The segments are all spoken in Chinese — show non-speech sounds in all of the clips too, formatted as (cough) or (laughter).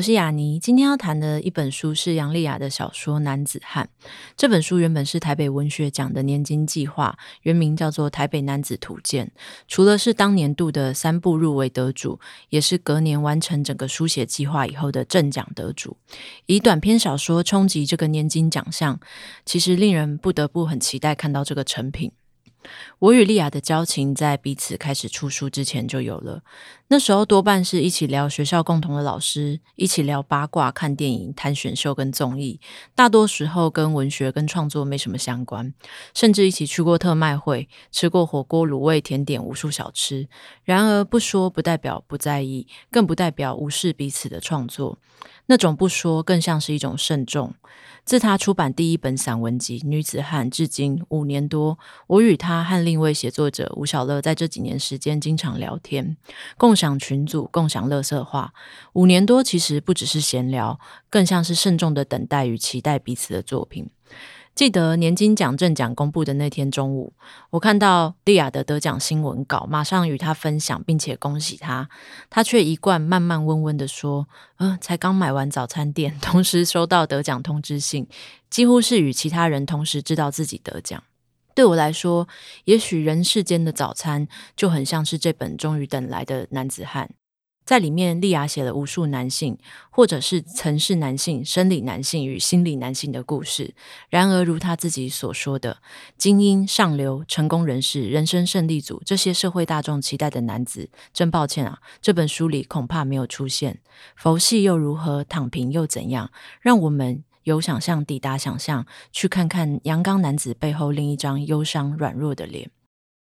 我是雅妮，今天要谈的一本书是杨丽雅的小说《男子汉》。这本书原本是台北文学奖的年金计划，原名叫做《台北男子图鉴》。除了是当年度的三部入围得主，也是隔年完成整个书写计划以后的正奖得主。以短篇小说冲击这个年金奖项，其实令人不得不很期待看到这个成品。我与丽雅的交情在彼此开始出书之前就有了。那时候多半是一起聊学校共同的老师，一起聊八卦、看电影、谈选秀跟综艺。大多时候跟文学跟创作没什么相关，甚至一起去过特卖会，吃过火锅、卤味、甜点、无数小吃。然而不说不代表不在意，更不代表无视彼此的创作。那种不说更像是一种慎重。自他出版第一本散文集《女子汉》至今五年多，我与他和另一位写作者吴小乐在这几年时间经常聊天，共享群组，共享乐色话。五年多其实不只是闲聊，更像是慎重的等待与期待彼此的作品。记得年金奖正奖公布的那天中午，我看到蒂亚的得奖新闻稿，马上与她分享，并且恭喜她。她却一贯慢慢温温的说：“嗯、才刚买完早餐店，(laughs) 同时收到得奖通知信，几乎是与其他人同时知道自己得奖。对我来说，也许人世间的早餐就很像是这本终于等来的男子汉。”在里面，丽雅写了无数男性，或者是曾是男性、生理男性与心理男性的故事。然而，如他自己所说的，精英、上流、成功人士、人生胜利组这些社会大众期待的男子，真抱歉啊，这本书里恐怕没有出现。佛系又如何？躺平又怎样？让我们由想象抵达想象，去看看阳刚男子背后另一张忧伤软弱的脸。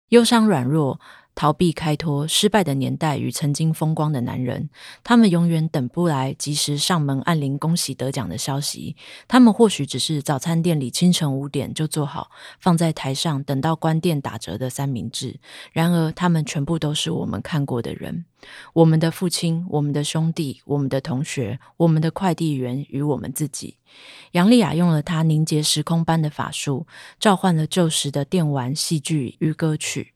忧伤软弱。逃避开脱、失败的年代与曾经风光的男人，他们永远等不来及时上门按铃恭喜得奖的消息。他们或许只是早餐店里清晨五点就做好，放在台上等到关店打折的三明治。然而，他们全部都是我们看过的人：我们的父亲、我们的兄弟、我们的同学、我们的快递员与我们自己。杨丽雅用了她凝结时空般的法术，召唤了旧时的电玩、戏剧与歌曲。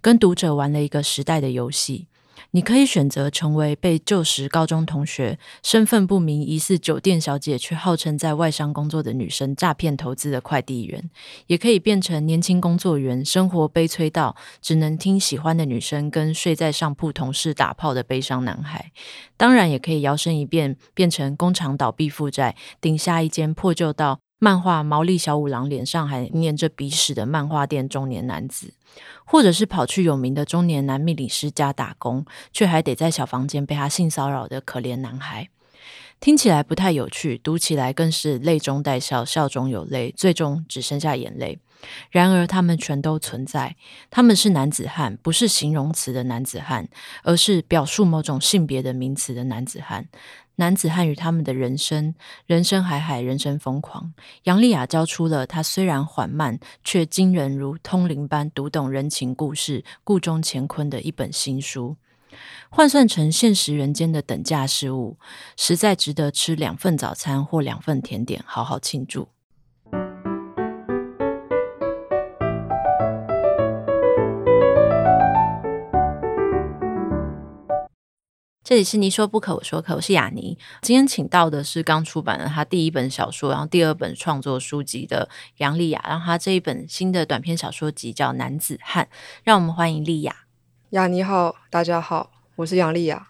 跟读者玩了一个时代的游戏，你可以选择成为被旧时高中同学、身份不明、疑似酒店小姐却号称在外商工作的女生诈骗投资的快递员，也可以变成年轻工作员，生活悲催到只能听喜欢的女生跟睡在上铺同事打炮的悲伤男孩。当然，也可以摇身一变，变成工厂倒闭负债，顶下一间破旧到漫画毛利小五郎脸上还粘着鼻屎的漫画店中年男子。或者是跑去有名的中年男命理师家打工，却还得在小房间被他性骚扰的可怜男孩，听起来不太有趣，读起来更是泪中带笑，笑中有泪，最终只剩下眼泪。然而，他们全都存在。他们是男子汉，不是形容词的男子汉，而是表述某种性别的名词的男子汉。男子汉与他们的人生，人生海海，人生疯狂。杨丽雅交出了她虽然缓慢，却惊人如通灵般读懂人情故事、故中乾坤的一本新书。换算成现实人间的等价事物，实在值得吃两份早餐或两份甜点，好好庆祝。这里是你说不可，我说可，我是雅尼。今天请到的是刚出版了他第一本小说，然后第二本创作书籍的杨丽雅，然后他这一本新的短篇小说集叫《男子汉》，让我们欢迎丽雅。雅尼好，大家好，我是杨丽雅。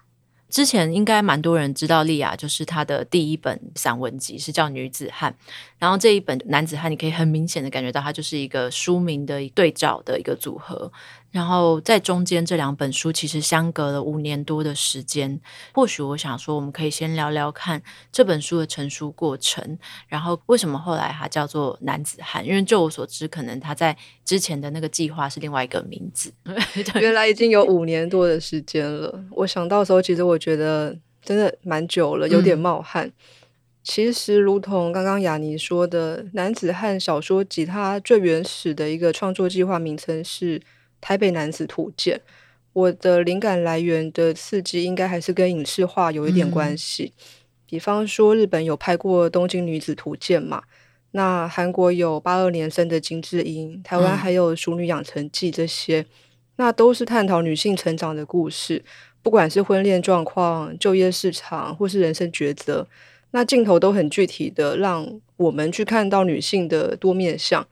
之前应该蛮多人知道丽雅，就是她的第一本散文集是叫《女子汉》，然后这一本《男子汉》，你可以很明显的感觉到它就是一个书名的对照的一个组合。然后在中间这两本书其实相隔了五年多的时间，或许我想说，我们可以先聊聊看这本书的成书过程，然后为什么后来它叫做男子汉？因为就我所知，可能他在之前的那个计划是另外一个名字。(laughs) 原来已经有五年多的时间了。我想到时候，其实我觉得真的蛮久了，有点冒汗。嗯其实，如同刚刚雅尼说的，男子汉小说集它最原始的一个创作计划名称是《台北男子图鉴》。我的灵感来源的刺激，应该还是跟影视化有一点关系。嗯、比方说，日本有拍过《东京女子图鉴》嘛，那韩国有八二年生的金智英，台湾还有《熟女养成记》这些，嗯、那都是探讨女性成长的故事，不管是婚恋状况、就业市场，或是人生抉择。那镜头都很具体的，让我们去看到女性的多面相。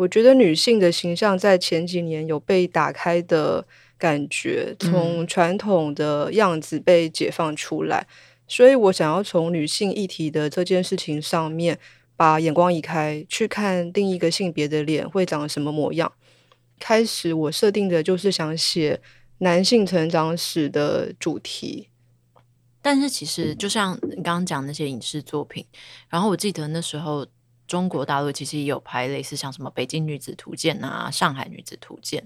我觉得女性的形象在前几年有被打开的感觉，从传统的样子被解放出来。嗯。所以我想要从女性议题的这件事情上面，把眼光移开，去看另一个性别的脸会长什么模样。开始我设定的就是想写男性成长史的主题。但是其实，就像你刚刚讲那些影视作品，然后我记得那时候中国大陆其实也有拍类似像什么《北京女子图鉴》啊，《上海女子图鉴》。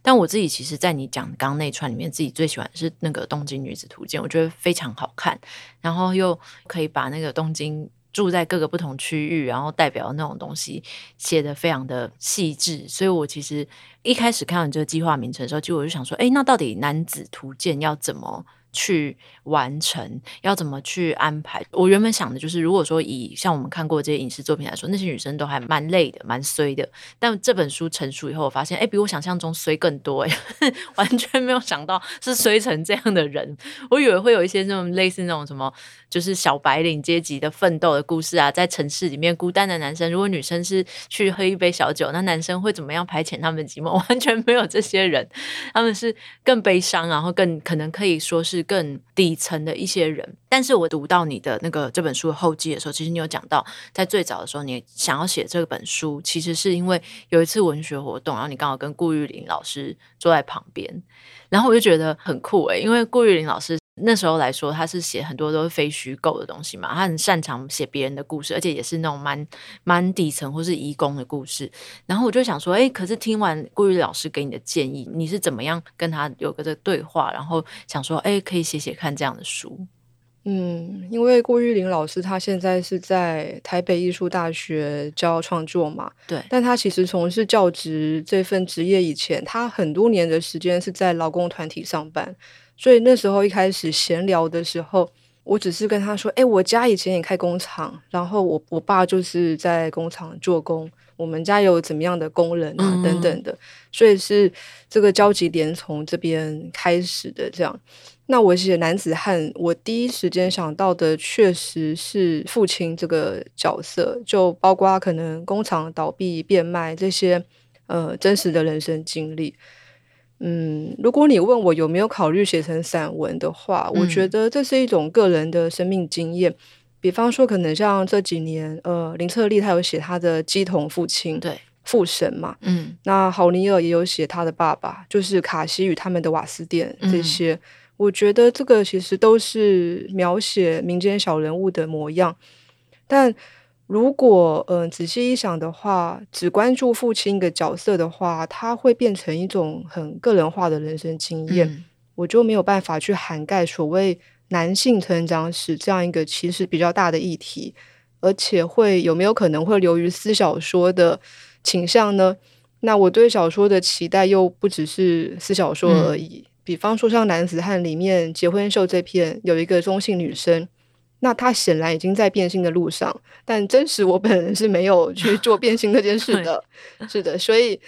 但我自己其实，在你讲刚刚那串里面，自己最喜欢是那个《东京女子图鉴》，我觉得非常好看，然后又可以把那个东京住在各个不同区域，然后代表那种东西写得非常的细致。所以我其实一开始看到你这个计划名称的时候，就我就想说，哎，那到底男子图鉴要怎么？去完成要怎么去安排？我原本想的就是，如果说以像我们看过这些影视作品来说，那些女生都还蛮累的，蛮衰的。但这本书成熟以后，我发现，哎，比我想象中衰更多，哎，(laughs) 完全没有想到是衰成这样的人。我以为会有一些那种类似那种什么，就是小白领阶级的奋斗的故事啊，在城市里面孤单的男生，如果女生是去喝一杯小酒，那男生会怎么样排遣他们的寂寞？(laughs) 完全没有这些人，他们是更悲伤，然后更可能可以说是。更底层的一些人，但是我读到你的那个这本书后记的时候，其实你有讲到，在最早的时候，你想要写这本书，其实是因为有一次文学活动，然后你刚好跟顾玉玲老师坐在旁边，然后我就觉得很酷诶，因为顾玉玲老师。那时候来说，他是写很多都是非虚构的东西嘛，他很擅长写别人的故事，而且也是那种蛮蛮底层或是移工的故事。然后我就想说，哎，可是听完顾玉老师给你的建议，你是怎么样跟他有个这对话？然后想说，哎，可以写写看这样的书。嗯，因为顾玉玲老师他现在是在台北艺术大学教创作嘛，对。但他其实从事教职这份职业以前，他很多年的时间是在劳工团体上班。所以那时候一开始闲聊的时候，我只是跟他说：“哎，我家以前也开工厂，然后我我爸就是在工厂做工，我们家有怎么样的工人啊，等等的。”所以是这个交集点从这边开始的。这样，那我写男子汉，我第一时间想到的确实是父亲这个角色，就包括可能工厂倒闭、变卖这些呃真实的人生经历。嗯，如果你问我有没有考虑写成散文的话，嗯，我觉得这是一种个人的生命经验。比方说，可能像这几年，呃，林策利他有写他的鸡同父亲，对，父神嘛，嗯，那郝尼尔也有写他的爸爸，就是卡西与他们的瓦斯店这些。嗯，我觉得这个其实都是描写民间小人物的模样，但。如果嗯、呃、仔细一想的话，只关注父亲一个角色的话，他会变成一种很个人化的人生经验，嗯、我就没有办法去涵盖所谓男性成长史这样一个其实比较大的议题，而且会有没有可能会流于私小说的倾向呢？那我对小说的期待又不只是私小说而已，嗯、比方说像《男子汉》里面结婚秀这篇有一个中性女生。那他显然已经在变性的路上，但真实我本人是没有 (laughs) 去做变性这件事的。(laughs) 是的，所以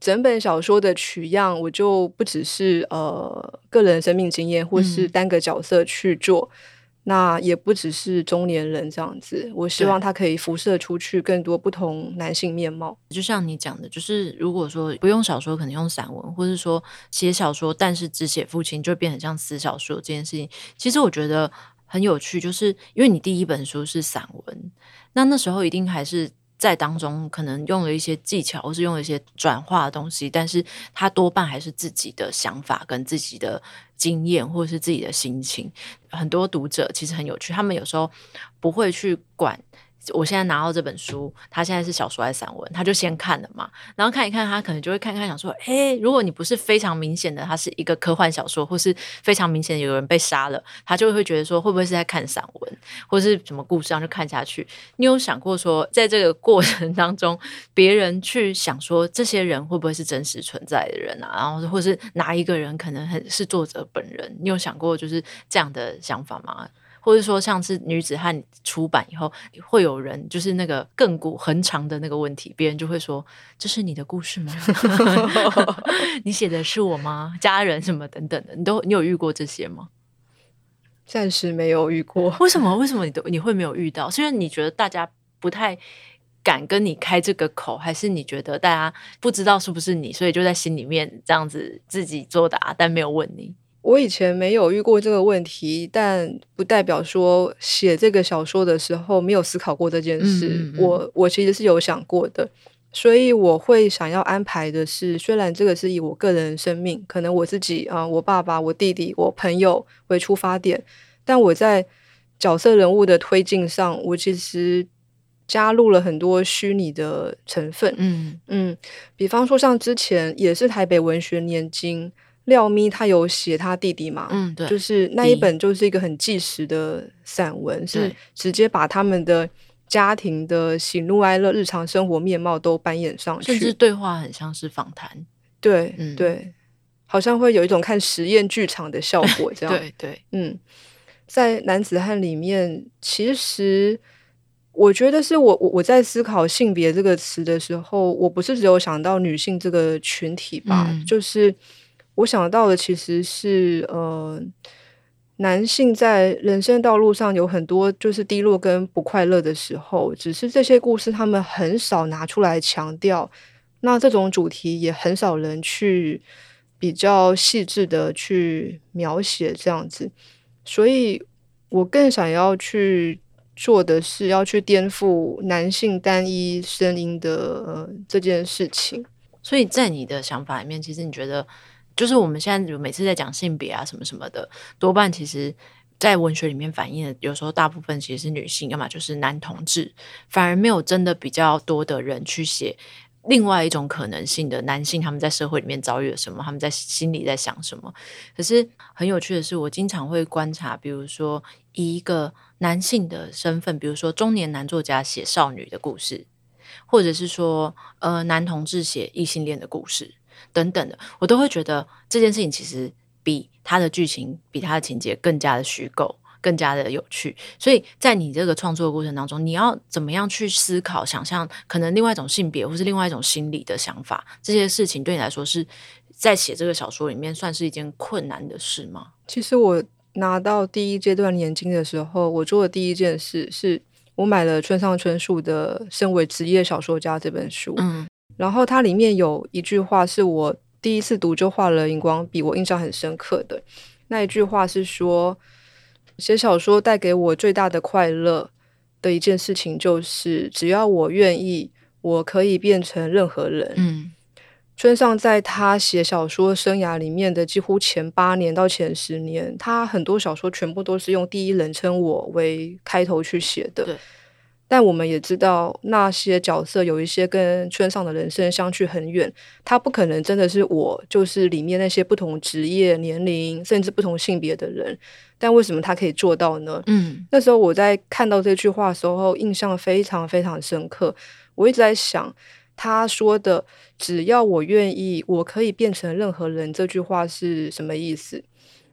整本小说的取样，我就不只是呃个人生命经验，或是单个角色去做，嗯、那也不只是中年人这样子。我希望他可以辐射出去更多不同男性面貌。就像你讲的，就是如果说不用小说，可能用散文，或是说写小说，但是只写父亲，就变成像死小说这件事情。其实我觉得。很有趣，就是因为你第一本书是散文，那那时候一定还是在当中，可能用了一些技巧，或是用了一些转化的东西，但是他多半还是自己的想法跟自己的经验，或者是自己的心情。很多读者其实很有趣，他们有时候不会去管我现在拿到这本书，他现在是小说还是散文，他就先看了嘛，然后看一看，他可能就会看看，想说，诶，如果你不是非常明显的，它是一个科幻小说，或是非常明显的有人被杀了，他就会觉得说，会不会是在看散文，或是什么故事，然后就看下去。你有想过说，在这个过程当中，别人去想说，这些人会不会是真实存在的人啊？然后，或是哪一个人可能很是作者本人？你有想过就是这样的想法吗？或者说，像是女子汉出版以后，会有人就是那个亘古恒长的那个问题，别人就会说：“这是你的故事吗？(laughs) 你写的是我吗？家人什么等等的，你都你有遇过这些吗？”暂时没有遇过。为什么？为什么你都你会没有遇到？是因为你觉得大家不太敢跟你开这个口，还是你觉得大家不知道是不是你，所以就在心里面这样子自己作答，但没有问你？我以前没有遇过这个问题，但不代表说写这个小说的时候没有思考过这件事。嗯嗯嗯。我我其实是有想过的，所以我会想要安排的是，虽然这个是以我个人生命，可能我自己啊、呃，我爸爸、我弟弟、我朋友为出发点，但我在角色人物的推进上，我其实加入了很多虚拟的成分。嗯嗯，比方说像之前也是台北文学年金。廖咪他有写他弟弟嘛？嗯，对，就是那一本就是一个很纪实的散文，是直接把他们的家庭的喜怒哀乐、日常生活面貌都扮演上去，甚至对话很像是访谈。对，嗯，对，好像会有一种看实验剧场的效果，(laughs) 这样。对对，嗯，在男子汉里面，其实我觉得是我我我在思考性别这个词的时候，我不是只有想到女性这个群体吧，嗯、就是。我想到的其实是，呃，男性在人生道路上有很多就是低落跟不快乐的时候，只是这些故事他们很少拿出来强调，那这种主题也很少人去比较细致的去描写这样子，所以我更想要去做的是要去颠覆男性单一声音的，呃，这件事情。所以在你的想法里面，其实你觉得？就是我们现在每次在讲性别啊什么什么的，多半其实，在文学里面反映的，有时候大部分其实是女性，要么就是男同志，反而没有真的比较多的人去写另外一种可能性的男性，他们在社会里面遭遇了什么，他们在心里在想什么。可是很有趣的是，我经常会观察，比如说以一个男性的身份，比如说中年男作家写少女的故事，或者是说呃男同志写异性恋的故事。等等的，我都会觉得这件事情其实比他的剧情、比他的情节更加的虚构、更加的有趣。所以在你这个创作的过程当中，你要怎么样去思考、想象可能另外一种性别，或是另外一种心理的想法？这些事情对你来说是在写这个小说里面算是一件困难的事吗？其实我拿到第一阶段年金的时候，我做的第一件事是我买了村上春树的《身为职业小说家》这本书。嗯。然后它里面有一句话是我第一次读就画了荧光笔，我印象很深刻的那一句话是说，写小说带给我最大的快乐的一件事情就是，只要我愿意，我可以变成任何人。嗯，村上在他写小说生涯里面的几乎前八年到前十年，他很多小说全部都是用第一人称我为开头去写的。对。但我们也知道，那些角色有一些跟村上的人生相去很远，他不可能真的是我，就是里面那些不同职业、年龄甚至不同性别的人。但为什么他可以做到呢？嗯，那时候我在看到这句话的时候，印象非常非常深刻。我一直在想，他说的“只要我愿意，我可以变成任何人”这句话是什么意思？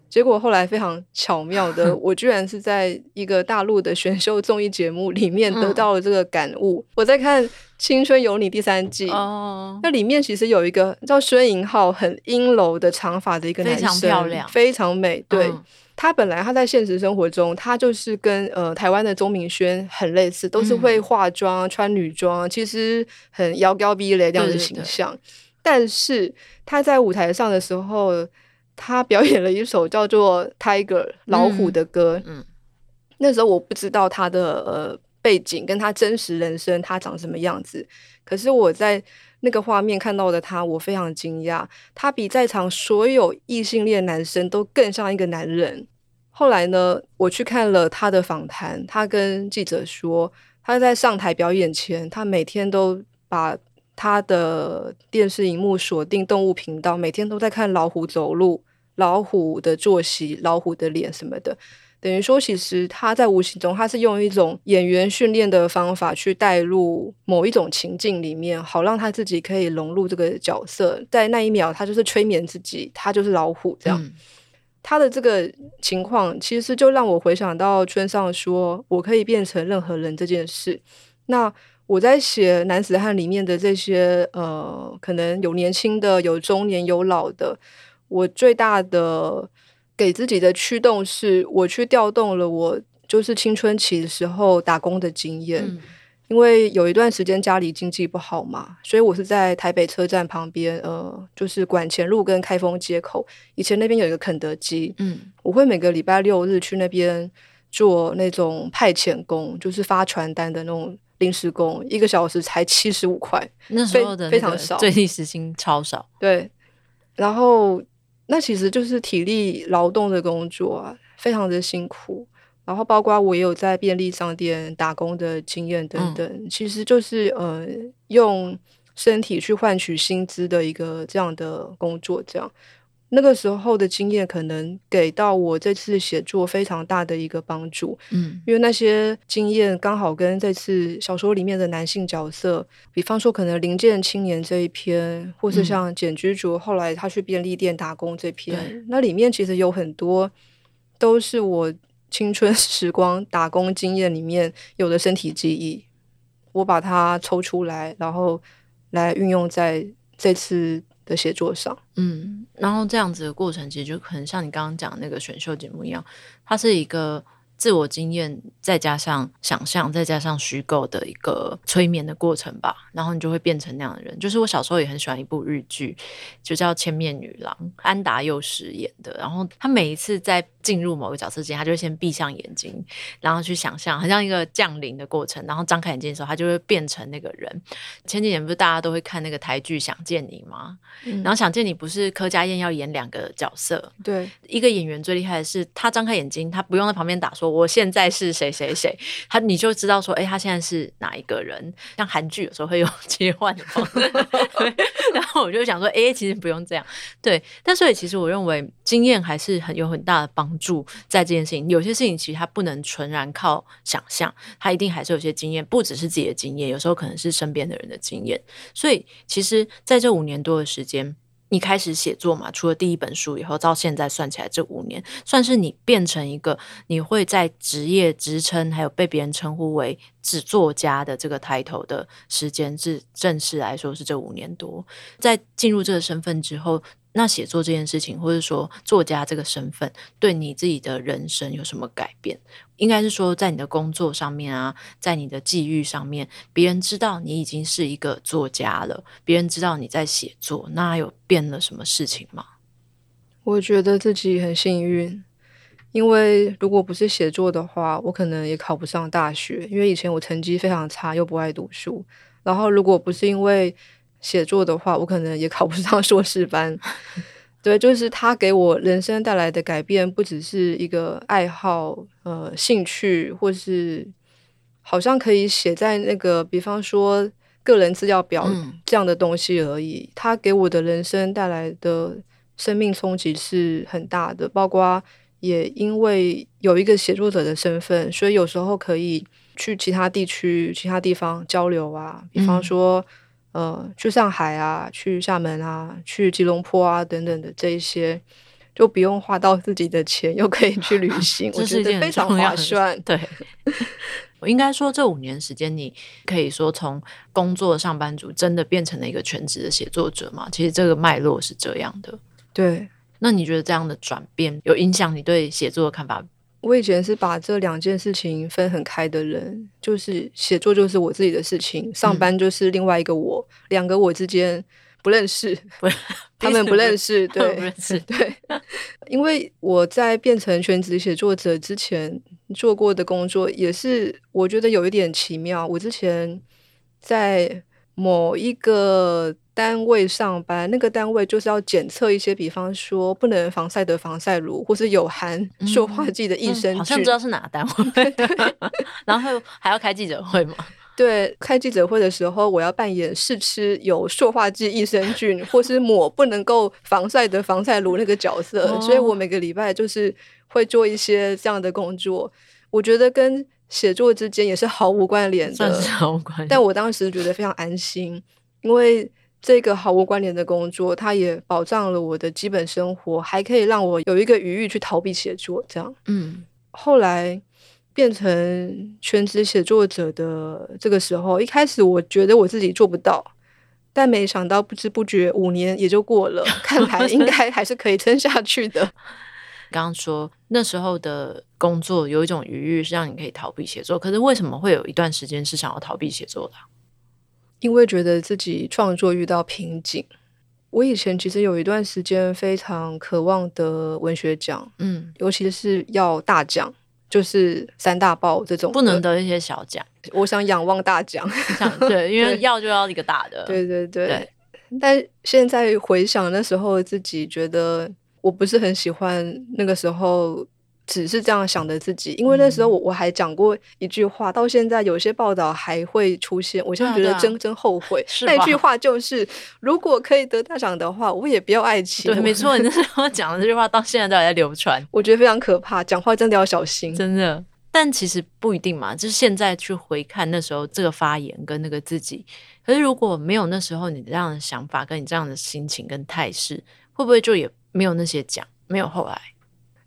结果后来非常巧妙的，(laughs) 我居然是在一个大陆的选秀综艺节目里面得到了这个感悟。嗯、我在看《青春有你》第三季，哦，那里面其实有一个叫孙银浩，很阴柔的长发的一个男生，非常漂亮，非常美。对、嗯、他本来他在现实生活中，他就是跟呃台湾的钟明轩很类似，都是会化妆、嗯、穿女装，其实很妖娇逼雷这样的形象。对对对，但是他在舞台上的时候。他表演了一首 (laughs) 叫做《Tiger》老虎的歌。嗯，嗯，那时候我不知道他的呃背景跟他真实人生他长什么样子，可是我在那个画面看到的他，我非常惊讶，他比在场所有异性恋男生都更像一个男人。后来呢，我去看了他的访谈，他跟记者说，他在上台表演前，他每天都把他的电视荧幕锁定动物频道，每天都在看老虎走路、老虎的作息、老虎的脸什么的。等于说，其实他在无形中，他是用一种演员训练的方法去带入某一种情境里面，好让他自己可以融入这个角色。在那一秒，他就是催眠自己，他就是老虎这样。嗯、他的这个情况，其实就让我回想到村上说：“我可以变成任何人”这件事。那我在写男子汉里面的这些，呃，可能有年轻的，有中年，有老的，我最大的。给自己的驱动是，我去调动了我就是青春期的时候打工的经验，嗯、因为有一段时间家里经济不好嘛，所以我是在台北车站旁边，呃，就是管前路跟开封街口，以前那边有一个肯德基，嗯，我会每个礼拜六日去那边做那种派遣工，就是发传单的那种临时工，一个小时才七十五块，那时候的非常少，最低时薪超少，对，然后。那其实就是体力劳动的工作啊，非常的辛苦。然后包括我也有在便利商店打工的经验等等，嗯、其实就是呃用身体去换取薪资的一个这样的工作，这样。那个时候的经验可能给到我这次写作非常大的一个帮助，嗯，因为那些经验刚好跟这次小说里面的男性角色，比方说可能零件青年这一篇，或是像简居卓后来他去便利店打工这篇，嗯，那里面其实有很多都是我青春 (laughs) 时光打工经验里面有的身体记忆，我把它抽出来，然后来运用在这次的写作上，嗯，然后这样子的过程，其实就可能像你刚刚讲那个选秀节目一样，它是一个。自我经验，再加上想象，再加上虚构的一个催眠的过程吧，然后你就会变成那样的人。就是我小时候也很喜欢一部日剧，就叫《千面女郎》，安达佑实演的。然后他每一次在进入某个角色之前，他就会先闭上眼睛，然后去想象，很像一个降临的过程。然后张开眼睛的时候，他就会变成那个人。前几年不是大家都会看那个台剧《想见你》吗？嗯、然后《想见你》不是柯佳燕要演两个角色？对，一个演员最厉害的是他张开眼睛，他不用在旁边打说。我现在是谁谁谁，他你就知道说，哎、欸，他现在是哪一个人？像韩剧有时候会有切换的方式，(laughs) 然后我就想说，哎、欸，其实不用这样，对。但所以其实我认为经验还是很有很大的帮助在这件事情。有些事情其实它不能纯然靠想象，它一定还是有些经验，不只是自己的经验，有时候可能是身边的人的经验。所以其实在这五年多的时间。你开始写作嘛？除了第一本书以后，到现在算起来，这五年算是你变成一个你会在职业职称，还有被别人称呼为纸作家的这个抬头的时间，是正式来说是这五年多。在进入这个身份之后。那写作这件事情，或者说作家这个身份，对你自己的人生有什么改变？应该是说，在你的工作上面啊，在你的际遇上面，别人知道你已经是一个作家了，别人知道你在写作，那有变了什么事情吗？我觉得自己很幸运，因为如果不是写作的话，我可能也考不上大学，因为以前我成绩非常差，又不爱读书。然后，如果不是因为写作的话，我可能也考不上硕士班。对，就是他给我人生带来的改变，不只是一个爱好、呃兴趣，或是好像可以写在那个，比方说个人资料表这样的东西而已。他给我的人生带来的生命冲击是很大的，包括也因为有一个写作者的身份，所以有时候可以去其他地区、其他地方交流啊，比方说。呃，去上海啊，去厦门啊，去吉隆坡啊，等等的这一些，就不用花到自己的钱，又可以去旅 (laughs) 行，我觉得非常划算。对，(laughs) 我应该说，这五年时间，你可以说从工作上班族真的变成了一个全职的写作者嘛？其实这个脉络是这样的。对，那你觉得这样的转变有影响你对写作的看法？我以前是把这两件事情分很开的人，就是写作就是我自己的事情，上班就是另外一个我，嗯、两个我之间不认识，不 (laughs) 他们不认识，对，不认识，(laughs) 对，因为我在变成全职写作者之前做过的工作，也是我觉得有一点奇妙。我之前在某一个单位上班，那个单位就是要检测一些，比方说不能防晒的防晒乳，或是有含塑化剂的益生菌。嗯嗯，好像知道是哪个单位。(laughs) (laughs) 然后还要开记者会吗？(laughs) 对，开记者会的时候，我要扮演试吃有塑化剂益生菌，或是抹不能够防晒的防晒乳那个角色。哦、所以我每个礼拜就是会做一些这样的工作。我觉得跟写作之间也是毫无关联的，算是毫无关联。但我当时觉得非常安心，因为这个毫无关联的工作，它也保障了我的基本生活，还可以让我有一个余裕去逃避写作。这样，嗯，后来变成全职写作者的这个时候，一开始我觉得我自己做不到，但没想到不知不觉五年也就过了，(laughs) 看来应该还是可以撑下去的。刚刚说那时候的工作有一种余裕，是让你可以逃避写作。可是为什么会有一段时间是想要逃避写作的？因为觉得自己创作遇到瓶颈。我以前其实有一段时间非常渴望得文学奖，嗯，尤其是要大奖，就是三大报这种，不能得一些小奖。我想仰望大奖，对，(laughs) 因为要就要一个大的，对对对，对。但现在回想那时候自己觉得。我不是很喜欢那个时候只是这样想的自己，因为那时候我我还讲过一句话，到现在有些报道还会出现，我现在觉得真真后悔。那句话就是，如果可以得大奖的话，我也不要爱情。对，没错，你那时候讲的这句话到现在都还在流传，我觉得非常可怕，讲话真的要小心，真的。但其实不一定嘛，就是现在去回看那时候这个发言跟那个自己，可是如果没有那时候你这样的想法跟你这样的心情跟态势，会不会就也？没有那些奖，没有后来。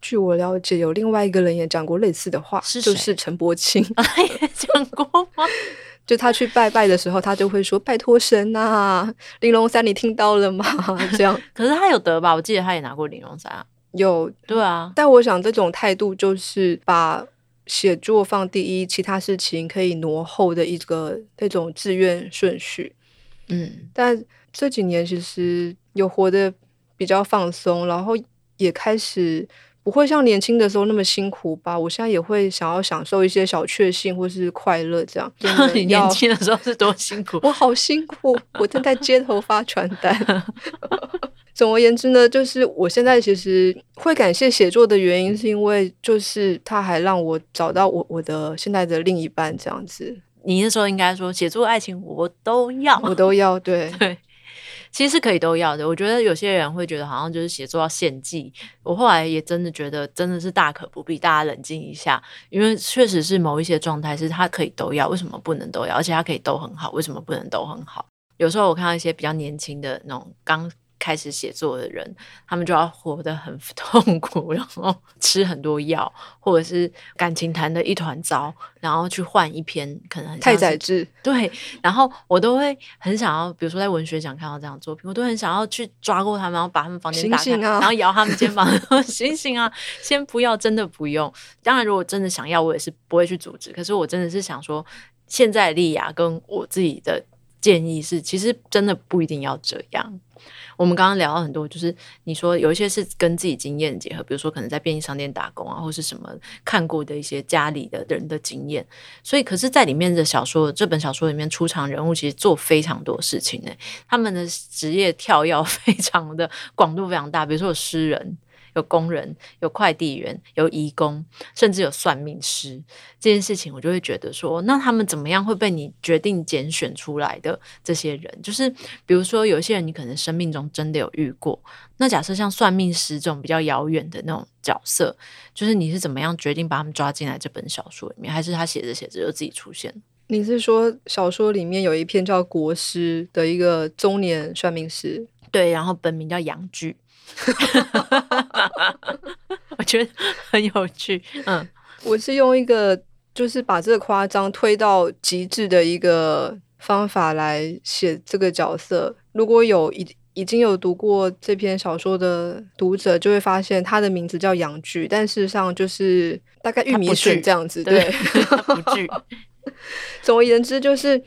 据我了解，有另外一个人也讲过类似的话，是就是陈柏清。他 (laughs) 也讲过吗？(laughs) 就他去拜拜的时候，他就会说：“拜托神啊，玲珑三，你听到了吗？” (laughs) 这样。可是他有得吧？我记得他也拿过玲珑三啊。有，对啊。但我想这种态度就是把写作放第一，其他事情可以挪后的一个那种志愿顺序。嗯。但这几年其实有活的。比较放松，然后也开始不会像年轻的时候那么辛苦吧。我现在也会想要享受一些小确幸或是快乐，这样。(laughs) 你年轻的时候是多辛苦？我好辛苦，我正在街头发传单。(laughs) 总而言之呢，就是我现在其实会感谢写作的原因，是因为就是他还让我找到我我的现在的另一半这样子。你那时候应该说，写作爱情我都要，我都要，对 (laughs) 对。其实是可以都要的。我觉得有些人会觉得好像就是写作要献祭。我后来也真的觉得真的是大可不必，大家冷静一下，因为确实是某一些状态是他可以都要，为什么不能都要？而且他可以都很好，为什么不能都很好？有时候我看到一些比较年轻的那种刚。开始写作的人，他们就要活得很 (laughs) 痛苦，然后吃很多药，或者是感情谈的一团糟，然后去换一篇可能太宰治。对，然后我都会很想要，比如说在文学奖看到这样的作品，我都很想要去抓过他们，然后把他们房间打开，醒醒啊、然后摇他们肩膀，(laughs) 说醒醒啊，先不要，真的不用。当然，如果真的想要，我也是不会去阻止。可是我真的是想说，现在莉雅跟我自己的建议是，其实真的不一定要这样。我们刚刚聊到很多，就是你说有一些是跟自己经验结合，比如说可能在便利商店打工啊，或是什么看过的一些家里的人的经验。所以，可是，在里面的小说，这本小说里面出场人物其实做非常多事情呢，他们的职业跳跃非常的广度非常大，比如说有诗人。有工人，有快递员，有义工，甚至有算命师。这件事情，我就会觉得说，那他们怎么样会被你决定拣选出来的？这些人，就是比如说，有些人，你可能生命中真的有遇过。那假设像算命师这种比较遥远的那种角色，就是你是怎么样决定把他们抓进来这本小说里面，还是他写着写着就自己出现？你是说小说里面有一篇叫《国师》的一个中年算命师？对，然后本名叫杨巨。(laughs) 我觉得很有趣。嗯，我是用一个就是把这个夸张推到极致的一个方法来写这个角色。如果有已已经有读过这篇小说的读者，就会发现他的名字叫杨巨，但事实上就是大概玉米笋这样子。对，(laughs) 不巨。总而言之，就是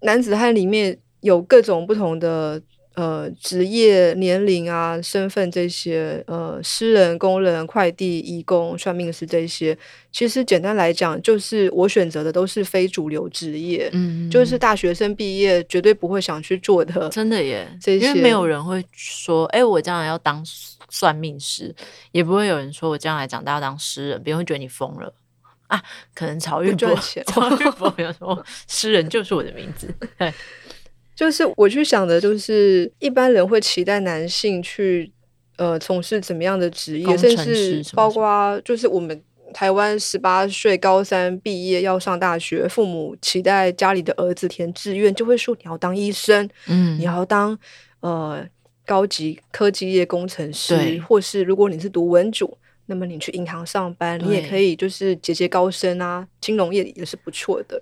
男子汉里面有各种不同的。呃职业、年龄啊、身份这些，呃，诗人、工人、快递、义工、算命师这些，其实简单来讲，就是我选择的都是非主流职业，嗯，就是大学生毕业绝对不会想去做的，(laughs) 真的耶，这些因为没有人会说，哎，我将来要当算命师，也不会有人说我将来长大要当诗人，别人会觉得你疯了。啊，可能曹玉博，曹玉博 (laughs) 有说诗人就是我的名字。对，就是我去想的，就是一般人会期待男性去呃从事怎么样的职业，甚至包括就是我们台湾十八岁高三毕业要上大学，父母期待家里的儿子填志愿，就会说你要当医生，嗯，你要当呃高级科技业工程师，对或是如果你是读文组。那么你去银行上班，你也可以就是节节高升啊，金融业也是不错的。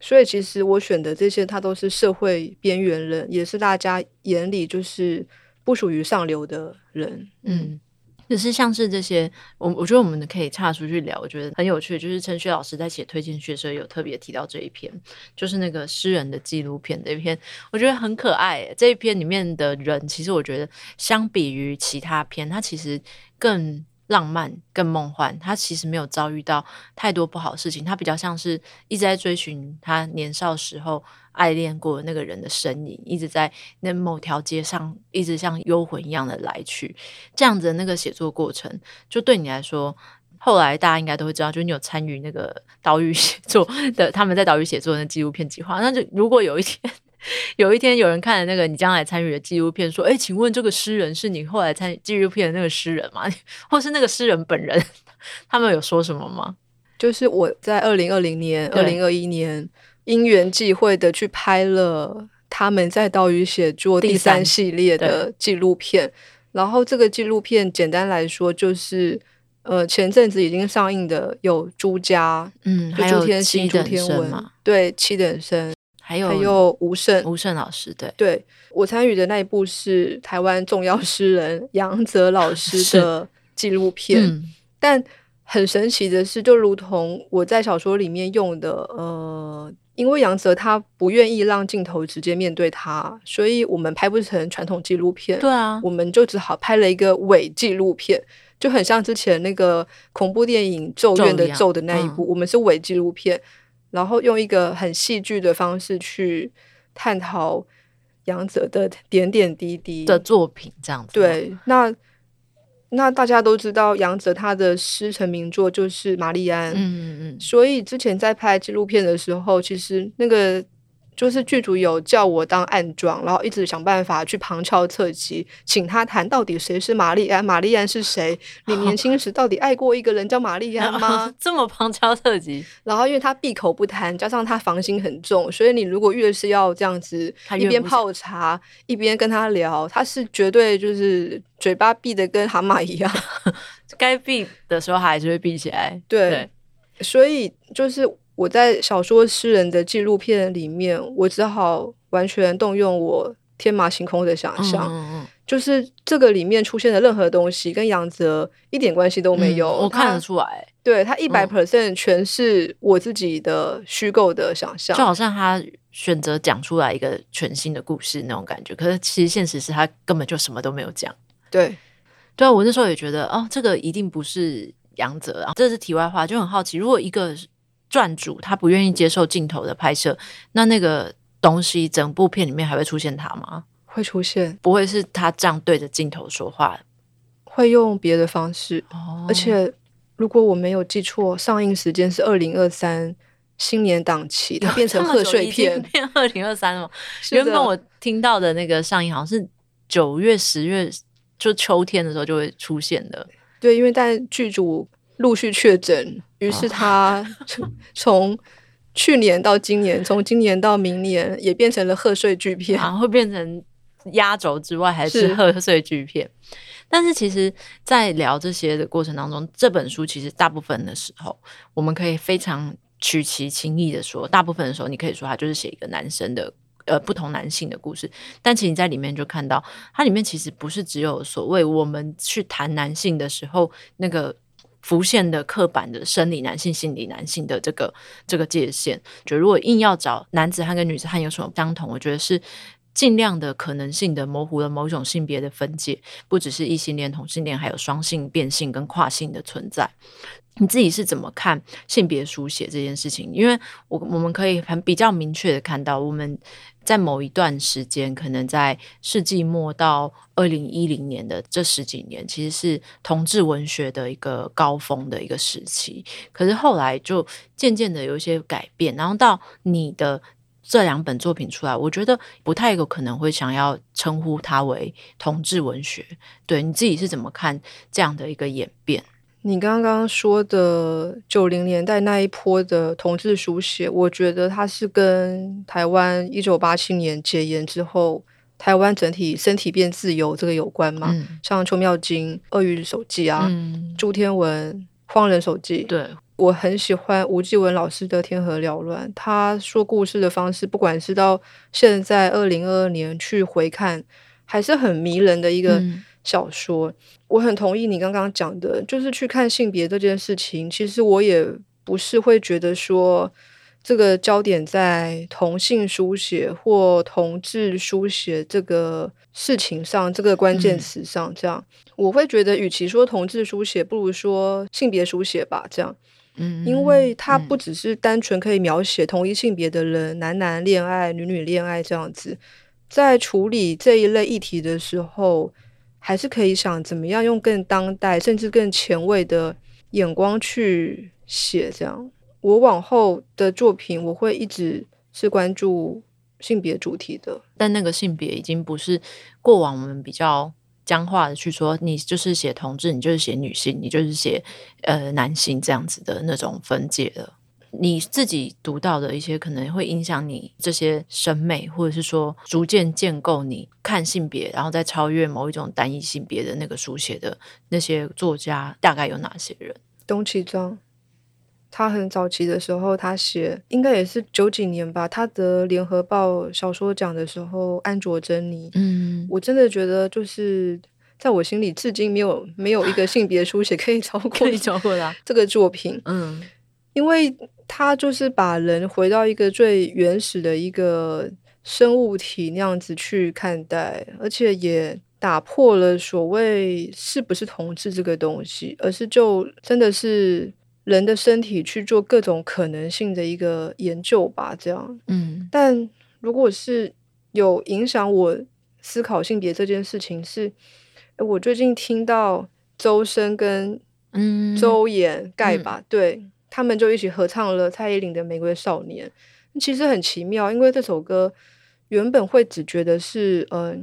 所以其实我选的这些，他都是社会边缘人，也是大家眼里就是不属于上流的人。嗯，就是像是这些，我我觉得我们可以岔出去聊，我觉得很有趣。就是陈雪老师在写推荐序的时候有特别提到这一篇，就是那个诗人的纪录片这一篇，我觉得很可爱。这一篇里面的人，其实我觉得相比于其他篇，他其实更。浪漫更梦幻，他其实没有遭遇到太多不好事情，他比较像是一直在追寻他年少时候爱恋过的那个人的身影，一直在那某条街上，一直像幽魂一样的来去，这样子的那个写作过程，就对你来说，后来大家应该都会知道，就是你有参与那个岛屿 (laughs) 写作的，他们在岛屿写作的纪录片计划，那就如果有一天。(laughs) 有一天，有人看了那个你将来参与的纪录片，说：“哎，请问这个诗人是你后来参与纪录片的那个诗人吗？(laughs) 或是那个诗人本人？(laughs) 他们有说什么吗？”就是我在二零二零年、二零二一年因缘际会的去拍了他们在岛屿写作第三系列的纪录片。然后这个纪录片简单来说就是，呃，前阵子已经上映的有朱家，嗯，还有朱天心、朱天文，对，七等生。还有还有吴胜吴胜老师，对，对我参与的那一部是台湾重要诗人杨泽老师 (laughs) 的纪录片。嗯、但很神奇的是，就如同我在小说里面用的，呃，因为杨泽他不愿意让镜头直接面对他，所以我们拍不成传统纪录片。对啊，我们就只好拍了一个伪纪录片，就很像之前那个恐怖电影《咒怨》的咒的那一部，嗯、我们是伪纪录片。然后用一个很戏剧的方式去探讨杨泽的点点滴滴的作品，这样子。对，那那大家都知道杨泽他的师承名作就是《玛丽安》，嗯嗯嗯。所以之前在拍纪录片的时候，其实那个。就是剧组有叫我当暗装，然后一直想办法去旁敲侧击，请他谈到底谁是玛丽安，玛丽安是谁？你年轻时到底爱过一个人叫玛丽安吗？(laughs) 这么旁敲侧击，然后因为他闭口不谈，加上他防心很重，所以你如果越是要这样子一边泡茶一边跟他聊，他是绝对就是嘴巴闭得跟蛤蟆一样，(laughs) 该闭的时候还是会闭起来。对，对所以就是。我在小说诗人的纪录片里面，我只好完全动用我天马行空的想象，嗯嗯嗯，就是这个里面出现的任何东西跟杨泽一点关系都没有。嗯、我看得出来，对他一百 percent 全是我自己的虚构的想象，就好像他选择讲出来一个全新的故事那种感觉。可是其实现实是他根本就什么都没有讲。对，对啊，我那时候也觉得哦，这个一定不是杨泽啊。这是题外话，就很好奇，如果一个。传主他不愿意接受镜头的拍摄，那那个东西整部片里面还会出现他吗？会出现，不会是他这样对着镜头说话，会用别的方式。哦，而且如果我没有记错，上映时间是二零二三新年档期，它 (laughs) 变成贺岁片，变二零二三了。的原本我听到的那个上映好像是九月、十月，就秋天的时候就会出现的。对，因为在剧组陆续确诊。于是他从去年到今年，从今年到明年，也变成了贺岁巨片，然后会变成压轴之外，还是贺岁巨片。但是其实，在聊这些的过程当中，这本书其实大部分的时候，我们可以非常取其轻易的说，大部分的时候，你可以说它就是写一个男生的呃不同男性的故事。但其实你在里面就看到，它里面其实不是只有所谓我们去谈男性的时候那个。浮现的刻板的生理男性、心理男性的这个这个界限，就如果硬要找男子汉跟女子汉有什么相同，我觉得是尽量的可能性的模糊了某种性别的分界，不只是异性恋、同性恋，还有双性、变性跟跨性的存在。你自己是怎么看性别书写这件事情？因为我我们可以很比较明确的看到，我们在某一段时间，可能在世纪末到二零一零年的这十几年，其实是同志文学的一个高峰的一个时期。可是后来就渐渐的有一些改变，然后到你的这两本作品出来，我觉得不太有可能会想要称呼它为同志文学。对，你自己是怎么看这样的一个演变？你刚刚说的九零年代那一波的同志书写，我觉得它是跟台湾一九八七年解严之后，台湾整体身体变自由这个有关嘛？嗯、像邱妙金《鳄鱼手记》啊，嗯、朱天文《荒人手记》。对，我很喜欢吴继文老师的《天河缭乱》，他说故事的方式，不管是到现在二零二二年去回看，还是很迷人的一个小说。嗯我很同意你刚刚讲的，就是去看性别这件事情。其实我也不是会觉得说这个焦点在同性书写或同志书写这个事情上，这个关键词上。这样，我会觉得，与其说同志书写，不如说性别书写吧。这样，嗯，因为它不只是单纯可以描写同一性别的人，男男恋爱、女女恋爱这样子，在处理这一类议题的时候。还是可以想怎么样用更当代甚至更前卫的眼光去写。这样，我往后的作品我会一直是关注性别主题的，但那个性别已经不是过往我们比较僵化的去说，你就是写同志，你就是写女性，你就是写呃男性这样子的那种分界了。你自己读到的一些可能会影响你这些审美，或者是说逐渐建构你看性别，然后再超越某一种单一性别的那个书写的那些作家，大概有哪些人？董启章，他很早期的时候，他写应该也是九几年吧，他得联合报小说奖的时候，安卓珍妮，嗯，我真的觉得就是在我心里，至今没有没有一个性别书写可以超过 (laughs) 可以超过他。这个作品，嗯，因为。他就是把人回到一个最原始的一个生物体那样子去看待，而且也打破了所谓是不是同志这个东西，而是就真的是人的身体去做各种可能性的一个研究吧。这样，嗯。但如果是有影响我思考性别这件事情是，是我最近听到周深跟嗯周岩盖吧，嗯、对。他们就一起合唱了蔡依林的《玫瑰少年》，其实很奇妙，因为这首歌原本会只觉得是嗯、呃、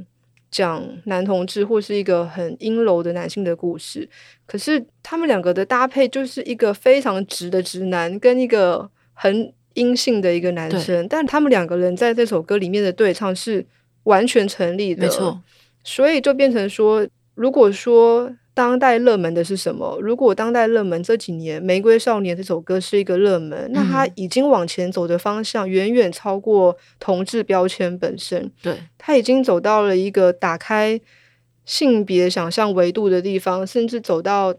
讲男同志或是一个很阴柔的男性的故事，可是他们两个的搭配就是一个非常直的直男跟一个很阴性的一个男生，但他们两个人在这首歌里面的对唱是完全成立的，没错，所以就变成说，如果说。当代热门的是什么？如果当代热门这几年《玫瑰少年》这首歌是一个热门，那它已经往前走的方向远远超过同志标签本身。对，它已经走到了一个打开性别想象维度的地方，甚至走到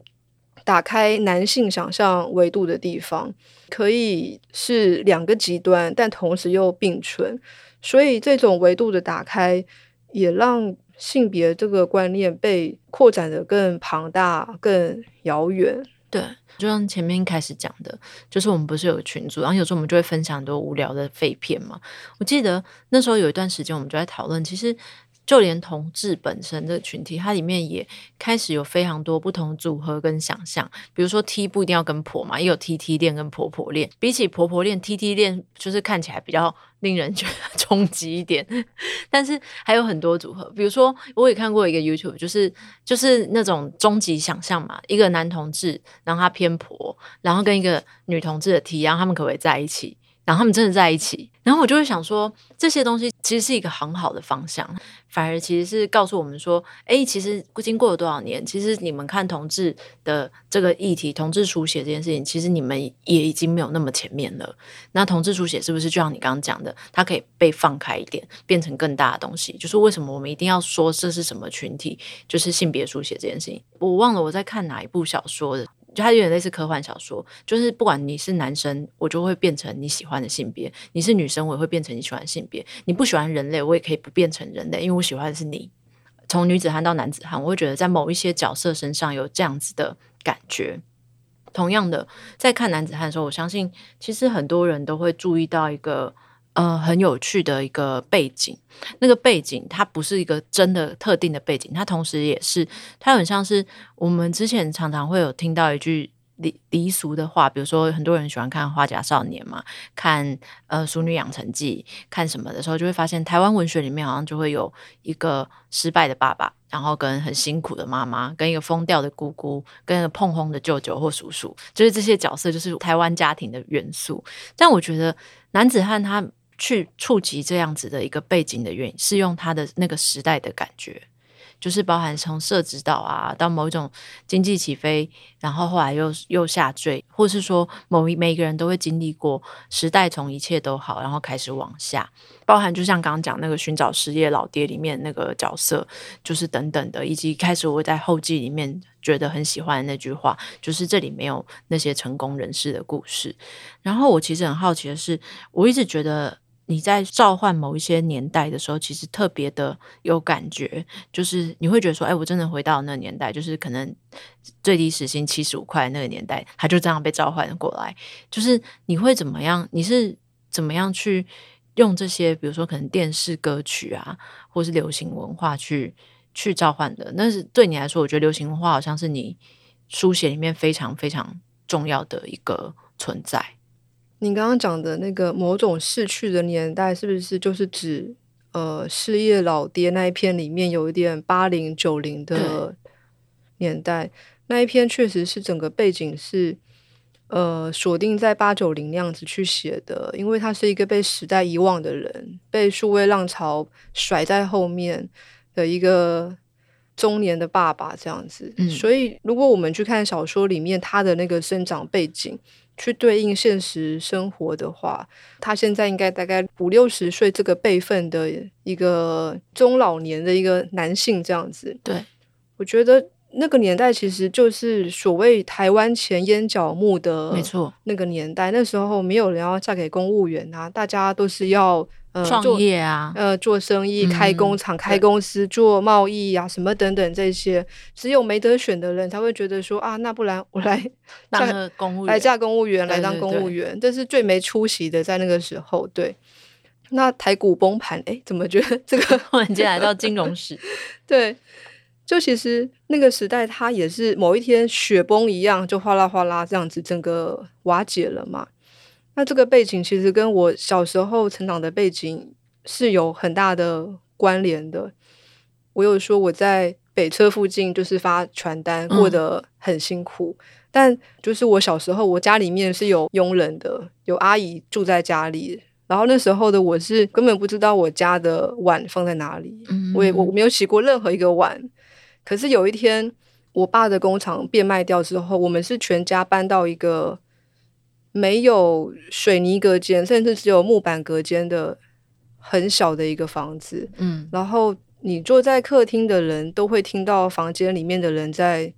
打开男性想象维度的地方，可以是两个极端，但同时又并存。所以这种维度的打开，也让。性别这个观念被扩展的更庞大、更遥远。对，就像前面开始讲的，就是我们不是有群组，然后有时候我们就会分享很多无聊的废片嘛。我记得那时候有一段时间，我们就在讨论，其实。就连同志本身的群体，它里面也开始有非常多不同组合跟想象。比如说 T 不一定要跟婆嘛，也有 TT 恋跟婆婆恋。比起婆婆恋，TT 恋就是看起来比较令人觉得 (laughs) 冲击一点。但是还有很多组合，比如说我也看过一个 YouTube，就是就是那种终极想象嘛，一个男同志，然后他偏婆，然后跟一个女同志的 T，然后他们可不可以在一起？然后他们真的在一起，然后我就会想说，这些东西其实是一个很好的方向，反而其实是告诉我们说，诶，其实经过了多少年，其实你们看同志的这个议题，同志书写这件事情，其实你们也已经没有那么前面了。那同志书写是不是就像你刚刚讲的，它可以被放开一点，变成更大的东西？就是为什么我们一定要说这是什么群体？就是性别书写这件事情，我忘了我在看哪一部小说的。就它有点类似科幻小说，就是不管你是男生，我就会变成你喜欢的性别；你是女生，我也会变成你喜欢的性别。你不喜欢人类，我也可以不变成人类，因为我喜欢的是你。从女子汉到男子汉，我会觉得在某一些角色身上有这样子的感觉。同样的，在看男子汉的时候，我相信其实很多人都会注意到一个。呃，很有趣的一个背景，那个背景它不是一个真的特定的背景，它同时也是，它很像是我们之前常常会有听到一句离离俗的话，比如说很多人喜欢看《花甲少年》嘛，看呃《淑女养成记》，看什么的时候，就会发现台湾文学里面好像就会有一个失败的爸爸，然后跟很辛苦的妈妈，跟一个疯掉的姑姑，跟一个碰轰的舅舅或叔叔，就是这些角色就是台湾家庭的元素。但我觉得男子汉他。去触及这样子的一个背景的原因，是用他的那个时代的感觉，就是包含从社子岛啊到某种经济起飞，然后后来又又下坠，或是说某一每一个人都会经历过时代从一切都好，然后开始往下，包含就像刚刚讲那个寻找失业老爹里面那个角色，就是等等的，以及开始我在后记里面觉得很喜欢的那句话，就是这里没有那些成功人士的故事。然后我其实很好奇的是，我一直觉得。你在召唤某一些年代的时候，其实特别的有感觉，就是你会觉得说，哎，我真的回到那个年代，就是可能最低时薪七十五块那个年代，他就这样被召唤过来。就是你会怎么样？你是怎么样去用这些，比如说可能电视歌曲啊，或是流行文化去去召唤的？那是对你来说，我觉得流行文化好像是你书写里面非常非常重要的一个存在。你刚刚讲的那个某种逝去的年代，是不是就是指呃失业老爹那一篇里面有一点八零九零的年代？那一篇确实是整个背景是呃锁定在八九零那样子去写的，因为他是一个被时代遗忘的人，被数位浪潮甩在后面的一个中年的爸爸这样子。嗯。所以，如果我们去看小说里面他的那个生长背景。去对应现实生活的话，他现在应该大概五六十岁这个辈分的一个中老年的一个男性这样子。对，我觉得那个年代其实就是所谓台湾前烟角木的，没错，那个年代，那时候没有人要嫁给公务员啊，大家都是要。创业啊，呃，做生意、开工厂、嗯、开公司、做贸易啊，什么等等这些，只有没得选的人才会觉得说啊，那不然我来 (laughs) 当公务员，来嫁公务员，来当公务员，这是最没出息的，在那个时候。对，那台股崩盘，哎，怎么觉得这个 (laughs) 突然间来到金融史？(laughs) 对，就其实那个时代，它也是某一天雪崩一样，就哗啦哗啦这样子，整个瓦解了嘛。那这个背景其实跟我小时候成长的背景是有很大的关联的。我有说我在北车附近就是发传单，过得很辛苦。嗯。但就是我小时候，我家里面是有佣人的，有阿姨住在家里。然后那时候的我是根本不知道我家的碗放在哪里，嗯。我也我没有洗过任何一个碗。可是有一天，我爸的工厂变卖掉之后，我们是全家搬到一个。没有水泥隔间，甚至只有木板隔间的很小的一个房子。嗯，然后你坐在客厅的人都会听到房间里面的人在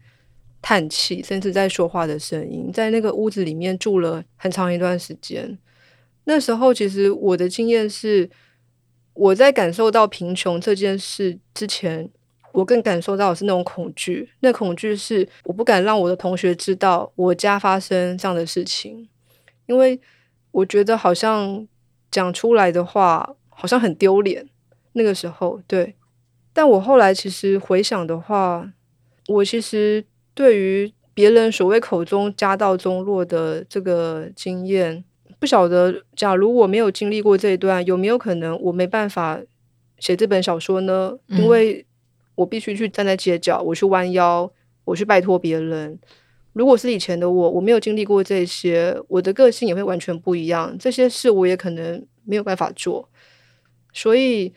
叹气，甚至在说话的声音。在那个屋子里面住了很长一段时间。那时候，其实我的经验是，我在感受到贫穷这件事之前，我更感受到的是那种恐惧。那恐惧是我不敢让我的同学知道我家发生这样的事情。因为我觉得好像讲出来的话好像很丢脸，那个时候对。但我后来其实回想的话，我其实对于别人所谓口中家道中落的这个经验，不晓得，假如我没有经历过这一段，有没有可能我没办法写这本小说呢？因为我必须去站在街角，我去弯腰，我去拜托别人。如果是以前的我，我没有经历过这些，我的个性也会完全不一样。这些事我也可能没有办法做。所以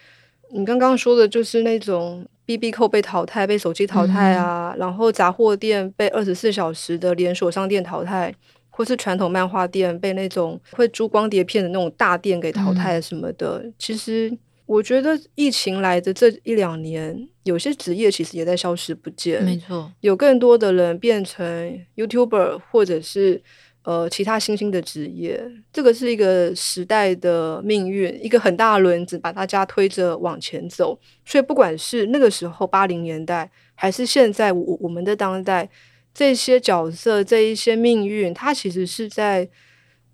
你刚刚说的就是那种 BB 扣被淘汰，被手机淘汰啊，嗯、然后杂货店被二十四小时的连锁商店淘汰，或是传统漫画店被那种会租光碟片的那种大店给淘汰什么的。嗯、其实。我觉得疫情来的这一两年，有些职业其实也在消失不见。没错，有更多的人变成 YouTuber，或者是呃其他新兴的职业。这个是一个时代的命运，一个很大的轮子把大家推着往前走。所以不管是那个时候八零年代，还是现在我我们的当代，这些角色这一些命运，它其实是在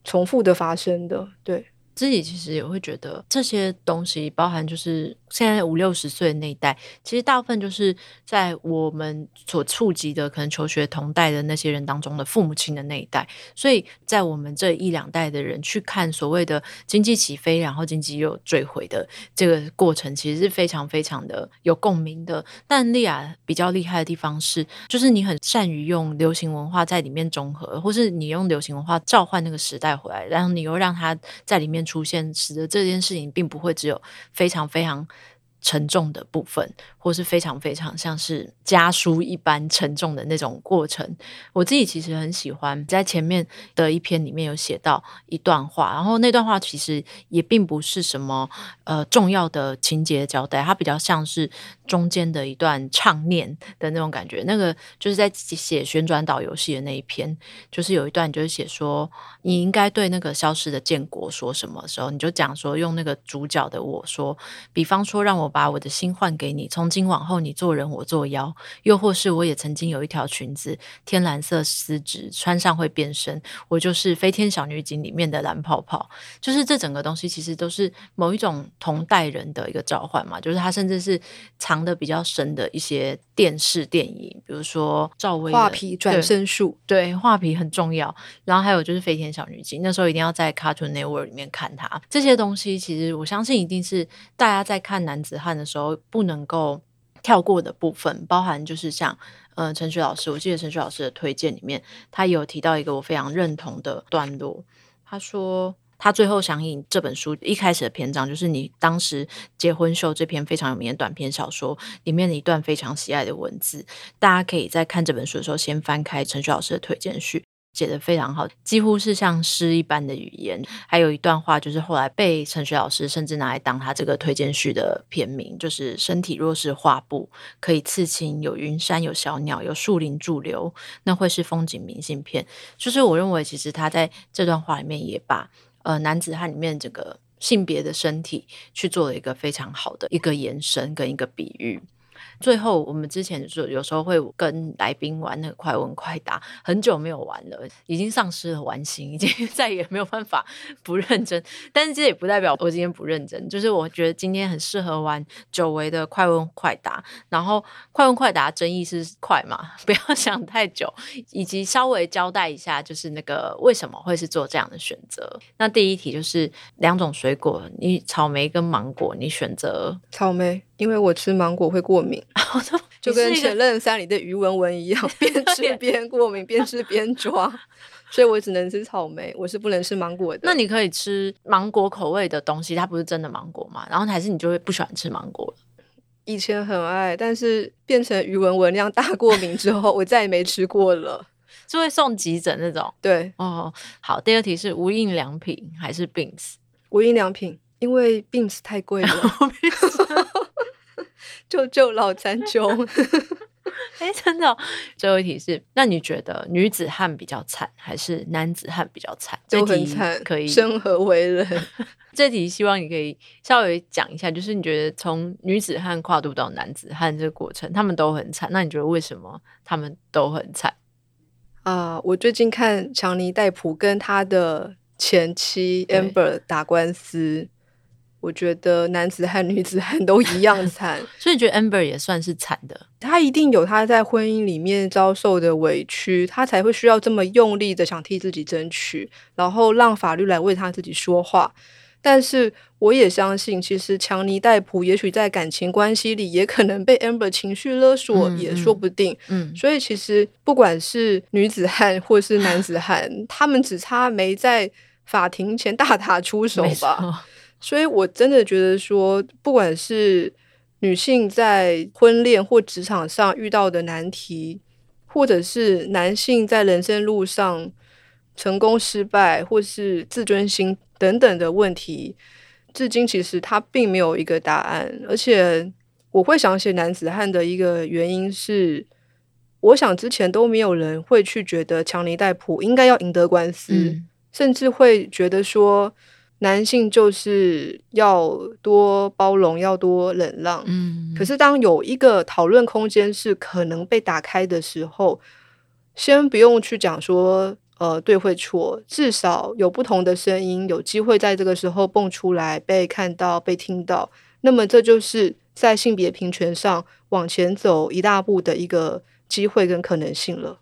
重复的发生的。对。自己其实也会觉得这些东西包含，就是现在五六十岁那一代，其实大部分就是在我们所触及的可能求学同代的那些人当中的父母亲的那一代，所以在我们这一两代的人去看所谓的经济起飞，然后经济又坠毁的这个过程，其实是非常非常的有共鸣的。但利亚比较厉害的地方是，就是你很善于用流行文化在里面综合，或是你用流行文化召唤那个时代回来，然后你又让它在里面。出现，使得这件事情并不会只有非常非常沉重的部分，或是非常非常像是家书一般沉重的那种过程。我自己其实很喜欢在前面的一篇里面有写到一段话，然后那段话其实也并不是什么呃重要的情节交代，它比较像是中间的一段唱念的那种感觉。那个就是在写旋转岛游戏的那一篇，就是有一段就是写说你应该对那个消失的建国说什么时候，你就讲说用那个主角的我说，比方说让我。把我的心换给你，从今往后你做人我做妖，又或是我也曾经有一条裙子，天蓝色丝质，穿上会变身，我就是飞天小女警里面的蓝泡泡。就是这整个东西其实都是某一种同代人的一个召唤嘛，就是它甚至是藏的比较深的一些电视电影，比如说赵薇画皮转身术，对，画皮很重要。然后还有就是飞天小女警，那时候一定要在 Cartoon Network 里面看它。这些东西其实我相信一定是大家在看男子汉的时候不能够跳过的部分，包含就是像呃陈雪老师，我记得陈雪老师的推荐里面，他有提到一个我非常认同的段落。他说他最后想引这本书一开始的篇章，就是你当时结婚秀这篇非常有名的短篇小说里面的一段非常喜爱的文字，大家可以在看这本书的时候先翻开陈雪老师的推荐序。写得非常好，几乎是像诗一般的语言。还有一段话，就是后来被陈雪老师甚至拿来当他这个推荐序的片名，就是“身体若是画布，可以刺青，有云山，有小鸟，有树林驻留，那会是风景明信片。”就是我认为，其实他在这段话里面也把呃男子汉里面这个性别的身体去做了一个非常好的一个延伸跟一个比喻。最后，我们之前就有时候会跟来宾玩那个快问快答，很久没有玩了，已经丧失了玩心，已经 (laughs) 再也没有办法不认真。但是这也不代表我今天不认真，就是我觉得今天很适合玩久违的快问快答。然后快问快答争议是快嘛，(laughs) 不要想太久，以及稍微交代一下，就是那个为什么会是做这样的选择。那第一题就是两种水果，你草莓跟芒果，你选择草莓。因为我吃芒果会过敏，(laughs) 就跟前任三里的于文文一样，(laughs) 边吃边过敏，边吃边抓，(laughs) 所以我只能吃草莓，我是不能吃芒果的。那你可以吃芒果口味的东西，它不是真的芒果嘛？然后还是你就会不喜欢吃芒果？以前很爱，但是变成于文文那样大过敏之后，我再也没吃过了，就会送急诊那种。对，哦，好，第二题是无印良品还是 Beams？无印良品，因为 Beams 太贵了。救救老残穷！哎，真的、哦。最后一题是：那你觉得女子汉比较惨，还是男子汉比较惨？(laughs) 都很惨，可以生而为人。(laughs) 这题希望你可以稍微讲一下，就是你觉得从女子汉跨度到男子汉这个过程，他们都很惨。那你觉得为什么他们都很惨？啊、呃，我最近看强尼戴普跟他的前妻 Amber 打官司。我觉得男子汉、女子汉都一样惨，(laughs) 所以你觉得 Amber 也算是惨的。他一定有他在婚姻里面遭受的委屈，他才会需要这么用力的想替自己争取，然后让法律来为他自己说话。但是我也相信，其实强尼戴普也许在感情关系里也可能被 Amber 情绪勒索，也说不定。嗯，嗯，所以其实不管是女子汉或是男子汉，(laughs) 他们只差没在法庭前大打出手吧。所以，我真的觉得说，不管是女性在婚恋或职场上遇到的难题，或者是男性在人生路上成功失败，或是自尊心等等的问题，至今其实他并没有一个答案，而且我会想写男子汉的一个原因是，我想之前都没有人会去觉得强尼戴普应该要赢得官司，嗯、甚至会觉得说男性就是要多包容，要多忍让。嗯，可是当有一个讨论空间是可能被打开的时候，先不用去讲说。呃，对会错，至少有不同的声音，有机会在这个时候蹦出来，被看到、被听到。那么，这就是在性别平权上往前走一大步的一个机会跟可能性了。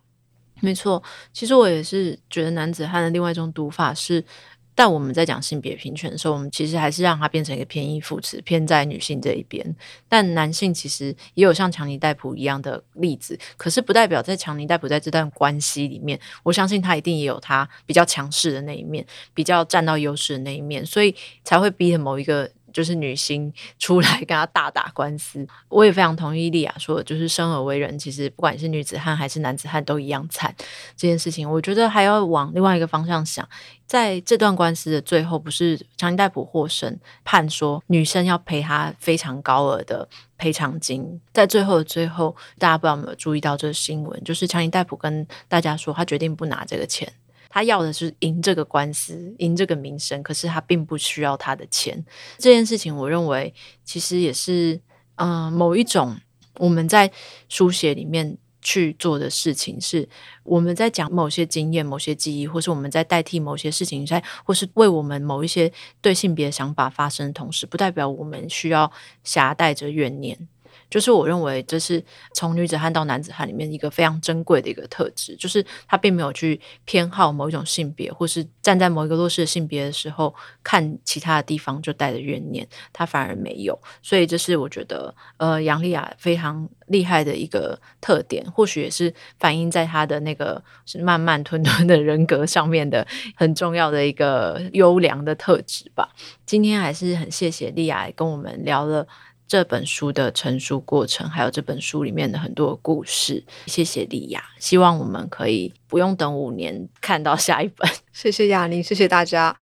没错，其实我也是觉得男子汉的另外一种读法是。但我们在讲性别平权的时候，我们其实还是让它变成一个偏义副词，偏在女性这一边。但男性其实也有像强尼戴普一样的例子，可是不代表在强尼戴普在这段关系里面，我相信他一定也有他比较强势的那一面，比较占到优势的那一面，所以才会逼着某一个。就是女星 (laughs) 出来跟他大打官司，我也非常同意莉雅说，就是生而为人，其实不管是女子汉还是男子汉都一样惨。这件事情，我觉得还要往另外一个方向想，在这段官司的最后，不是强尼戴普获胜，判说女生要赔他非常高额的赔偿金，在最后的最后，大家不知道有没有注意到这个新闻，就是强尼戴普跟大家说，他决定不拿这个钱。他要的是赢这个官司，赢这个名声，可是他并不需要他的钱。这件事情，我认为其实也是，嗯、某一种我们在书写里面去做的事情，是我们在讲某些经验、某些记忆，或是我们在代替某些事情在，或是为我们某一些对性别想法发生的同时，不代表我们需要夹带着怨念。就是我认为这是从女子汉到男子汉里面一个非常珍贵的一个特质，就是他并没有去偏好某一种性别，或是站在某一个弱势的性别的时候看其他的地方就带着怨念，他反而没有。所以这是我觉得呃杨丽亚非常厉害的一个特点，或许也是反映在他的那个是慢慢吞吞的人格上面的很重要的一个优良的特质吧。今天还是很谢谢丽亚跟我们聊了。这本书的成书过程，还有这本书里面的很多故事，谢谢莉亚。希望我们可以不用等五年看到下一本。谢谢亚玲，谢谢大家。